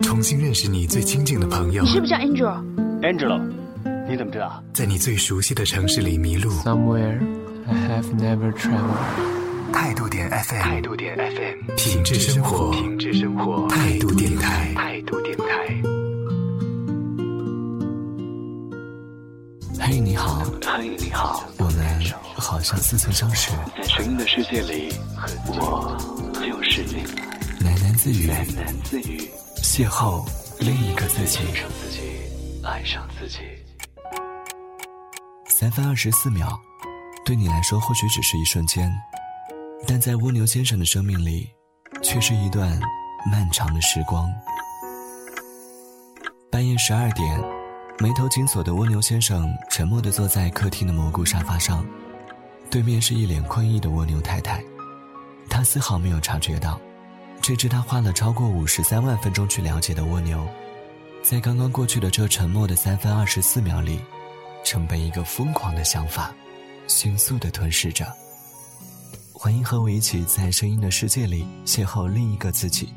重新认识你最亲近的朋友。你是不是叫 Angel？Angelo，你怎么知道？在你最熟悉的城市里迷路。Somewhere I have never traveled。态度点 FM，态度点 FM，品质生活，品质生活，态度电台，态度电台。嘿，你好，嘿，你好，我们好像似曾相识。在声音的世界里，我就是你。喃喃自语，喃喃自语，邂逅另一个自己。爱上自己，爱上自己。三分二十四秒，对你来说或许只是一瞬间，但在蜗牛先生的生命里，却是一段漫长的时光。半夜十二点，眉头紧锁的蜗牛先生沉默地坐在客厅的蘑菇沙发上，对面是一脸困意的蜗牛太太。他丝毫没有察觉到，这只他花了超过五十三万分钟去了解的蜗牛，在刚刚过去的这沉默的三分二十四秒里，正被一个疯狂的想法迅速地吞噬着。欢迎和我一起在声音的世界里邂逅另一个自己。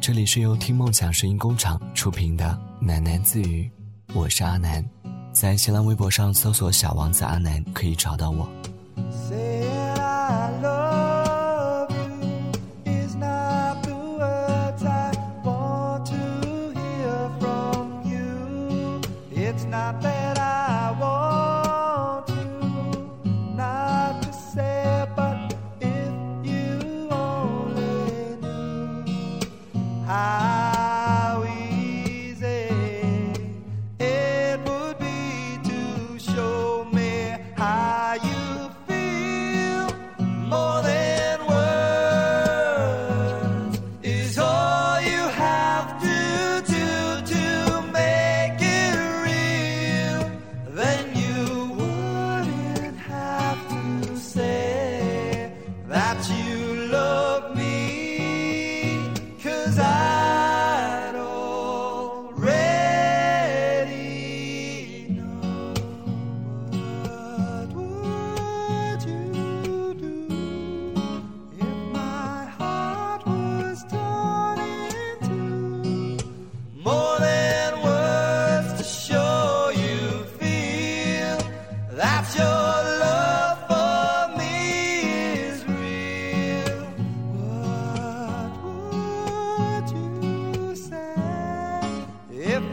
这里是由听梦想声音工厂出品的喃喃自语，我是阿南，在新浪微博上搜索“小王子阿南”可以找到我。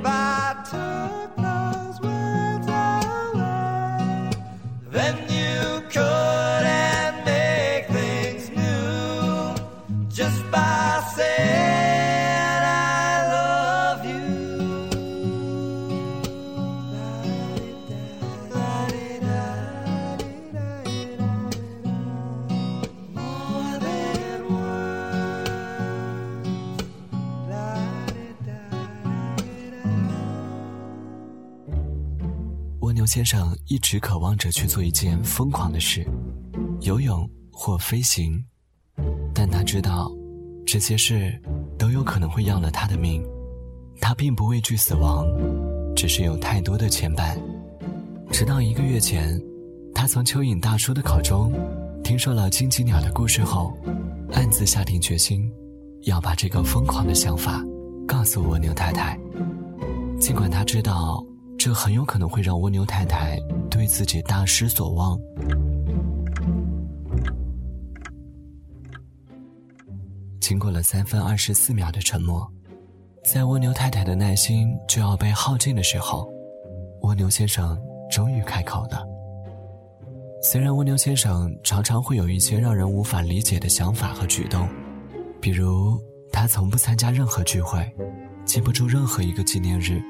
goodbye. 先生一直渴望着去做一件疯狂的事，游泳或飞行，但他知道，这些事都有可能会要了他的命。他并不畏惧死亡，只是有太多的牵绊。直到一个月前，他从蚯蚓大叔的口中听说了荆棘鸟的故事后，暗自下定决心，要把这个疯狂的想法告诉蜗牛太太。尽管他知道这很有可能会让蜗牛太太对自己大失所望。经过了三分二十四秒的沉默，在蜗牛太太的耐心就要被耗尽的时候，蜗牛先生终于开口了。虽然蜗牛先生常常会有一些让人无法理解的想法和举动，比如他从不参加任何聚会，记不住任何一个纪念日，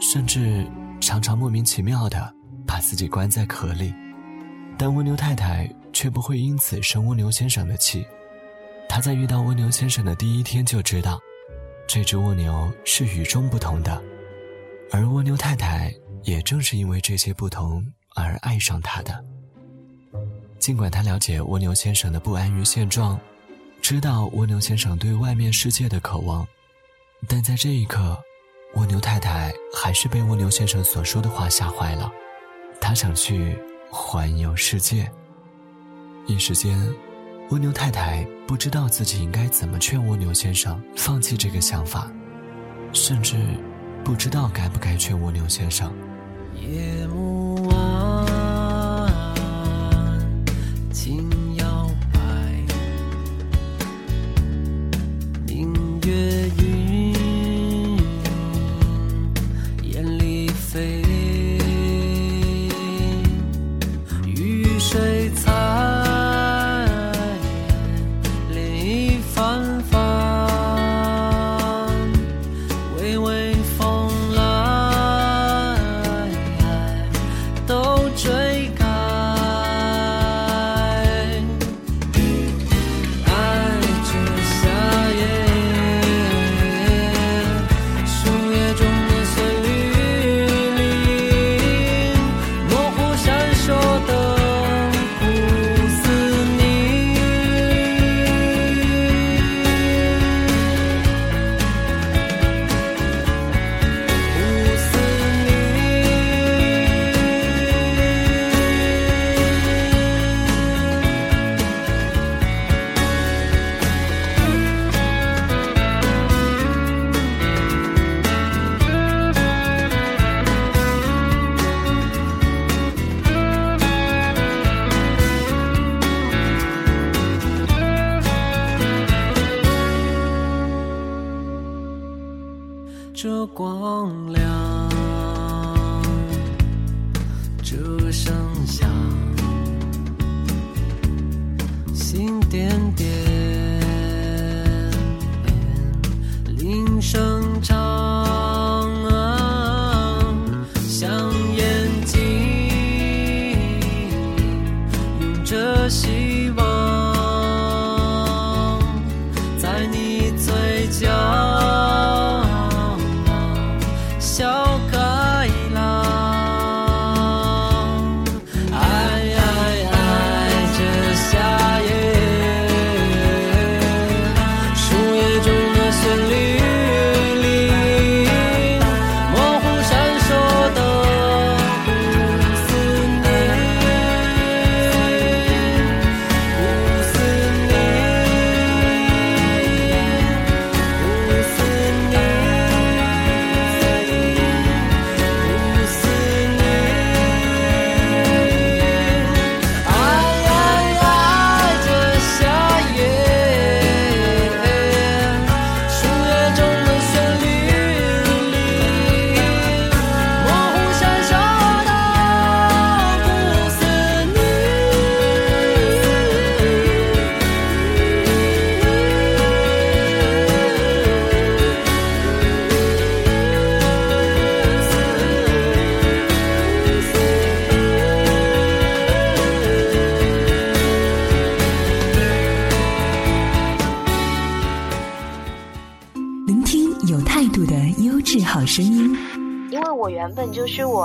甚至常常莫名其妙的把自己关在壳里，但蜗牛太太却不会因此生蜗牛先生的气。她在遇到蜗牛先生的第一天就知道，这只蜗牛是与众不同的，而蜗牛太太也正是因为这些不同而爱上他的。尽管他了解蜗牛先生的不安于现状，知道蜗牛先生对外面世界的渴望，但在这一刻，蜗牛太太还是被蜗牛先生所说的话吓坏了。她想去环游世界。一时间，蜗牛太太不知道自己应该怎么劝蜗牛先生放弃这个想法。甚至不知道该不该劝蜗牛先生。夜幕晚，轻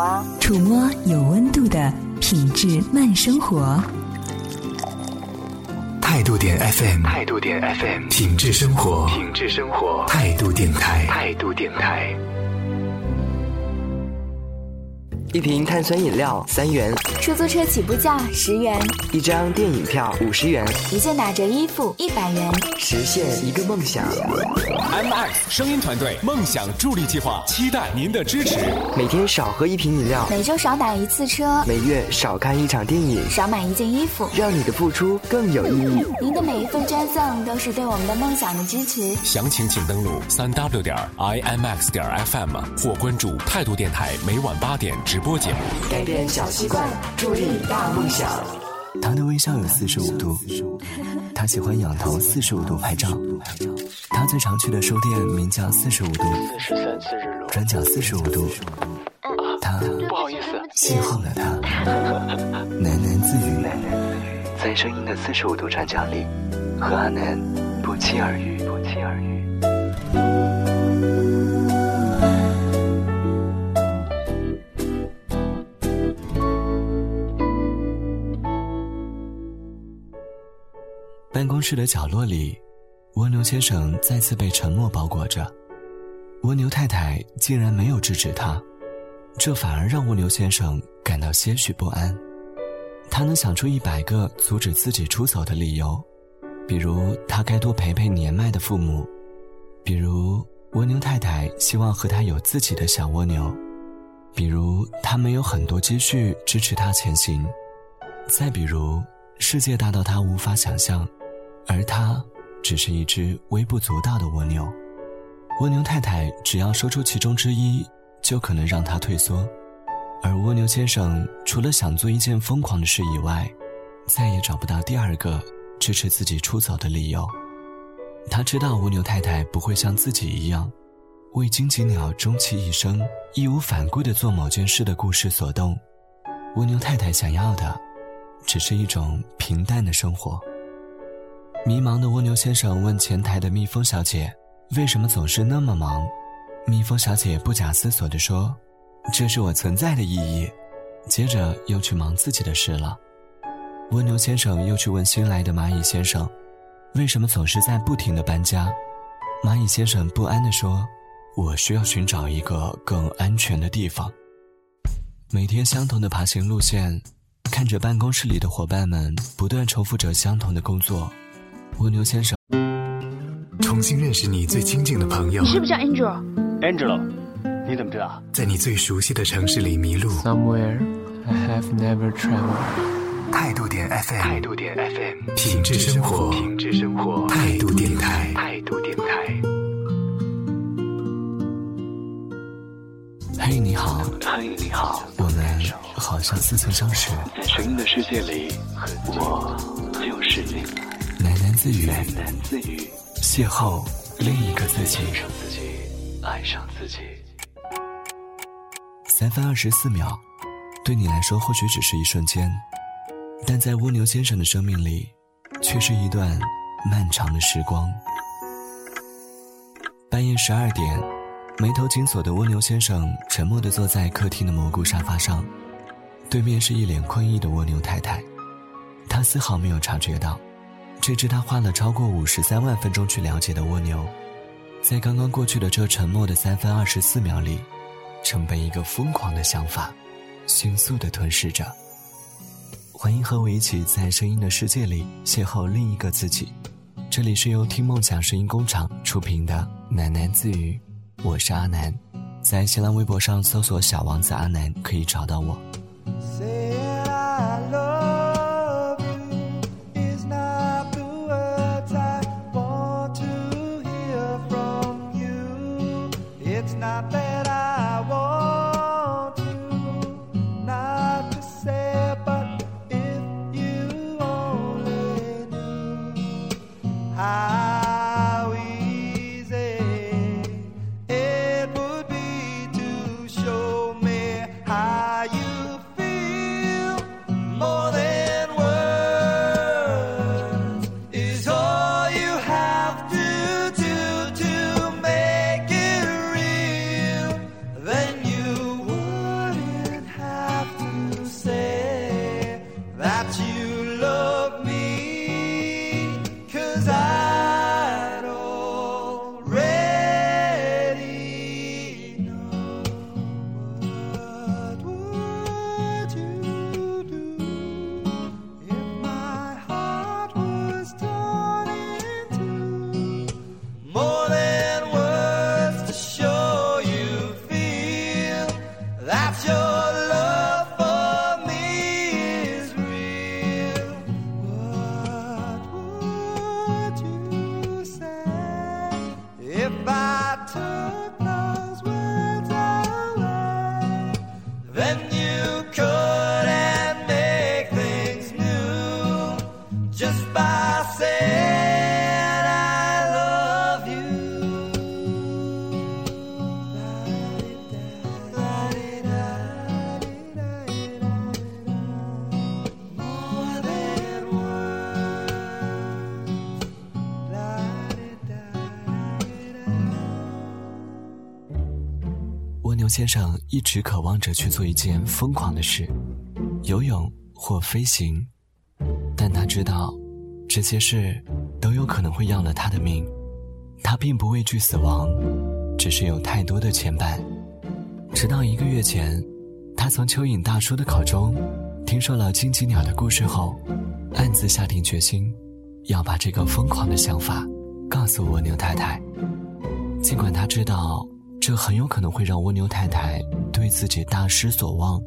啊。触摸有温度的品质慢生活。态度点 FM，态度点 FM，品质生活，品质生活，态度电台，态度电台。一瓶碳酸饮料三元，出租车起步价十元，一张电影票五十元，一件打折衣服一百元。实现一个梦想。MX 声音团队梦想助力计划，期待您的支持。每天少喝一瓶饮料，每周少打一次车，每月少看一场电影，少买一件衣服，让你的付出更有意义。您的每一份捐赠都是对我们的梦想的支持。详情请登录三 w 点 imx 点 fm 或关注态度电台每晚八点直播节目。改变小习惯，助力大梦想。他的微笑有四十五度，他喜欢仰头四十五度拍照。他最常去的书店名叫四十五度，转角四十五度。他不好意思，邂逅了他，喃喃自语。在声音的四十五度转角里，和阿南不期而遇，室的角落里，蜗牛先生再次被沉默包裹着。蜗牛太太竟然没有制止他，这反而让蜗牛先生感到些许不安。他能想出一百个阻止自己出走的理由，比如他该多陪陪年迈的父母，比如蜗牛太太希望和他有自己的小蜗牛，比如他没有很多积蓄支持他前行，再比如世界大到他无法想象，而他只是一只微不足道的蜗牛。蜗牛太太只要说出其中之一，就可能让他退缩，而蜗牛先生除了想做一件疯狂的事以外，再也找不到第二个支持自己出走的理由。他知道蜗牛太太不会像自己一样，为荆棘鸟终其一生义无反顾地做某件事的故事所动。蜗牛太太想要的，只是一种平淡的生活。迷茫的蜗牛先生问前台的蜜蜂小姐。为什么总是那么忙？蜜蜂小姐不假思索地说：“这是我存在的意义。”接着又去忙自己的事了。蜗牛先生又去问新来的蚂蚁先生：“为什么总是在不停的搬家？”蚂蚁先生不安地说：“我需要寻找一个更安全的地方。”每天相同的爬行路线，看着办公室里的伙伴们不断重复着相同的工作，蜗牛先生。重新认识你最亲近的朋友。你是不是叫 Angel？Angelo，你怎么知道？在你最熟悉的城市里迷路。Somewhere I have never traveled。态度点 FM。态度点 FM。品质生活。品质生活。态度电台。态度电台。嘿，你好。嘿，你好。我们好像似曾相识。在声音的世界里，我就是你。喃喃自语。喃喃自语。邂逅另一个自己，爱上自己，爱上自己。三分二十四秒，对你来说或许只是一瞬间，但在蜗牛先生的生命里，却是一段漫长的时光。半夜十二点，眉头紧锁的蜗牛先生沉默地坐在客厅的蘑菇沙发上，对面是一脸困意的蜗牛太太，他丝毫没有察觉到。这只他花了超过五十三万分钟去了解的蜗牛，在刚刚过去的这沉默的三分二十四秒里，正被一个疯狂的想法迅速的吞噬着。欢迎和我一起在声音的世界里邂逅另一个自己。这里是由听梦想声音工厂出品的喃喃自语，我是阿南，在新浪微博上搜索“小王子阿南”可以找到我。先生一直渴望着去做一件疯狂的事，游泳或飞行，但他知道，这些事都有可能会要了他的命。他并不畏惧死亡，只是有太多的牵绊。直到一个月前，他从蚯蚓大叔的口中听说了荆棘鸟的故事后，暗自下定决心，要把这个疯狂的想法告诉蜗牛太太。尽管他知道这很有可能会让蜗牛太太对自己大失所望。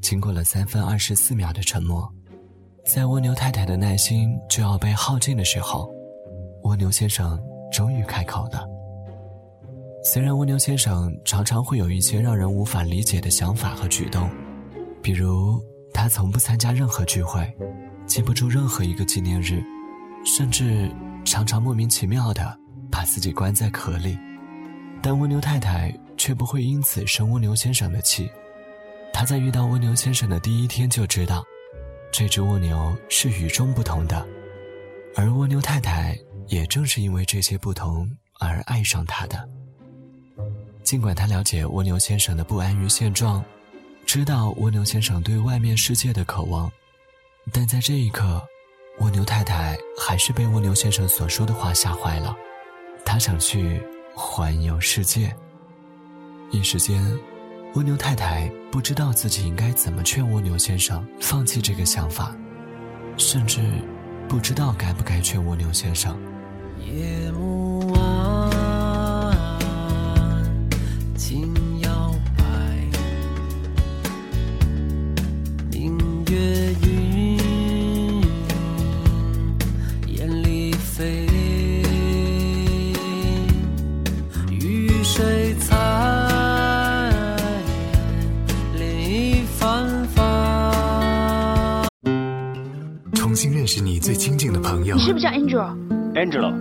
经过了三分二十四秒的沉默，在蜗牛太太的耐心就要被耗尽的时候，蜗牛先生终于开口了。虽然蜗牛先生常常会有一些让人无法理解的想法和举动，比如他从不参加任何聚会，记不住任何一个纪念日，甚至常常莫名其妙的把自己关在壳里，但蜗牛太太却不会因此生蜗牛先生的气。她在遇到蜗牛先生的第一天就知道，这只蜗牛是与众不同的，而蜗牛太太也正是因为这些不同而爱上他的。尽管他了解蜗牛先生的不安于现状，知道蜗牛先生对外面世界的渴望，但在这一刻，蜗牛太太还是被蜗牛先生所说的话吓坏了。他想去环游世界，一时间。蜗牛太太不知道自己应该怎么劝蜗牛先生放弃这个想法，甚至不知道该不该劝蜗牛先生。夜幕晚，轻重新认识你最亲近的朋友。你是不是叫 Angel？Angelo，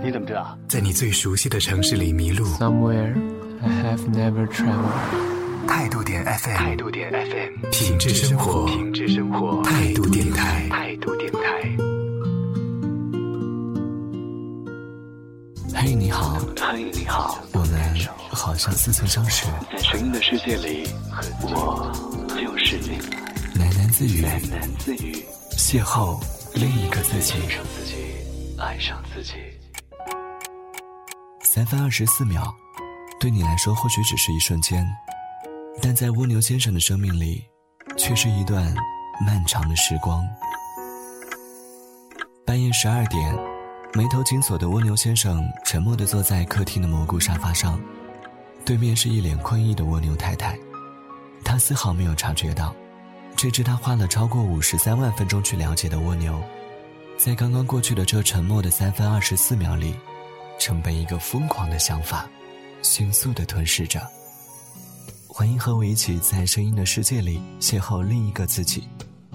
你怎么知道？在你最熟悉的城市里迷路。Somewhere I have never traveled。态度点 FM，态度点 FM，品质生活，品质生活，态度电台，态度电台。嘿，你好。嘿，你好。我们好像似曾相识。在声音的世界里，我就是你。喃喃自语，喃喃自语。邂逅另一个自己，爱上自己，爱上自己。三分二十四秒，对你来说或许只是一瞬间，但在蜗牛先生的生命里，却是一段漫长的时光。半夜十二点，眉头紧锁的蜗牛先生沉默地坐在客厅的蘑菇沙发上，对面是一脸困意的蜗牛太太，他丝毫没有察觉到。这只他花了超过五十三万分钟去了解的蜗牛，在刚刚过去的这沉默的三分二十四秒里，正被一个疯狂的想法迅速的吞噬着。欢迎和我一起在声音的世界里邂逅另一个自己。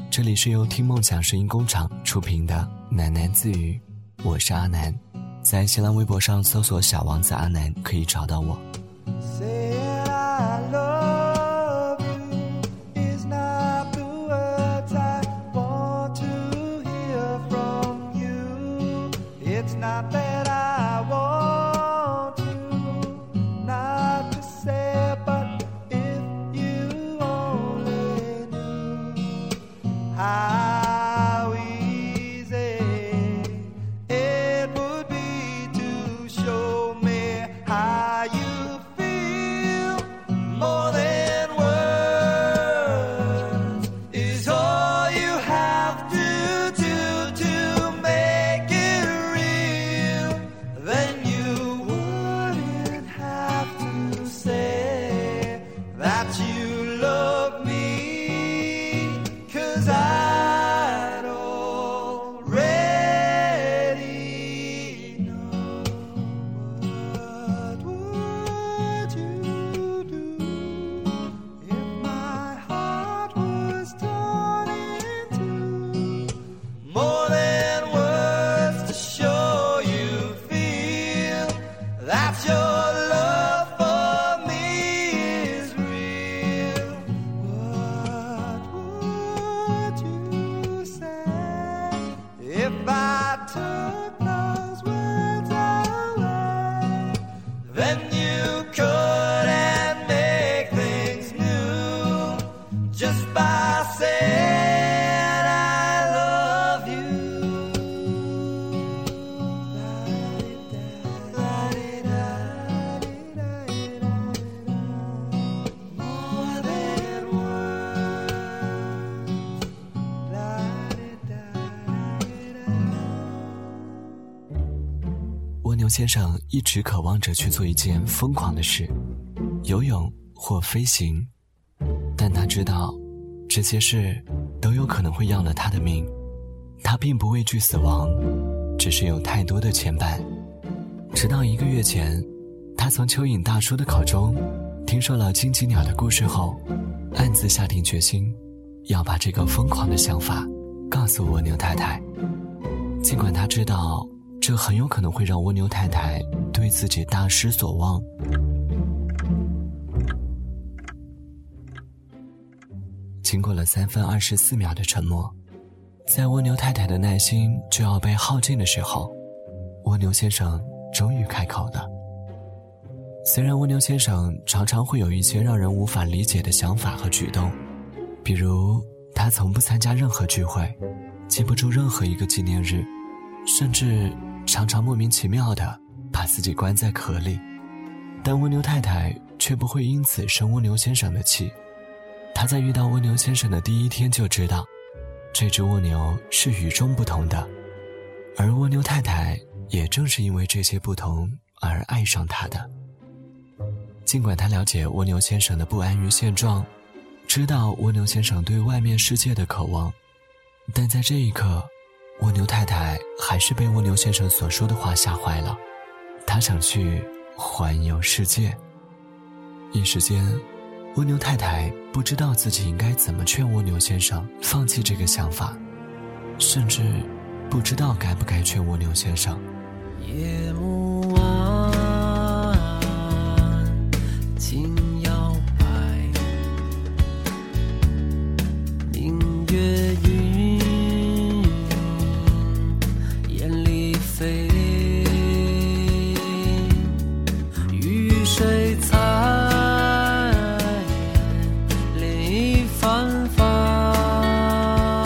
这里是由听梦想声音工厂出品的喃喃自语，我是阿南，在新浪微博上搜索“小王子阿南”可以找到我。先生一直渴望着去做一件疯狂的事，游泳或飞行，但他知道，这些事都有可能会要了他的命。他并不畏惧死亡，只是有太多的牵绊。直到一个月前，他从蚯蚓大叔的口中听说了荆棘鸟的故事后，暗自下定决心，要把这个疯狂的想法告诉蜗牛太太。尽管他知道这很有可能会让蜗牛太太对自己大失所望。经过了三分二十四秒的沉默。在蜗牛太太的耐心就要被耗尽的时候，蜗牛先生终于开口了。虽然蜗牛先生常常会有一些让人无法理解的想法和举动，比如他从不参加任何聚会，记不住任何一个纪念日，甚至常常莫名其妙的把自己关在壳里，但蜗牛太太却不会因此生蜗牛先生的气。她在遇到蜗牛先生的第一天就知道。这只蜗牛是与众不同的，而蜗牛太太也正是因为这些不同而爱上它的。尽管他了解蜗牛先生的不安于现状，知道蜗牛先生对外面世界的渴望，但在这一刻，蜗牛太太还是被蜗牛先生所说的话吓坏了。他想去环游世界，一时间。蜗牛太太不知道自己应该怎么劝蜗牛先生放弃这个想法，甚至不知道该不该劝蜗牛先生。夜幕晚，轻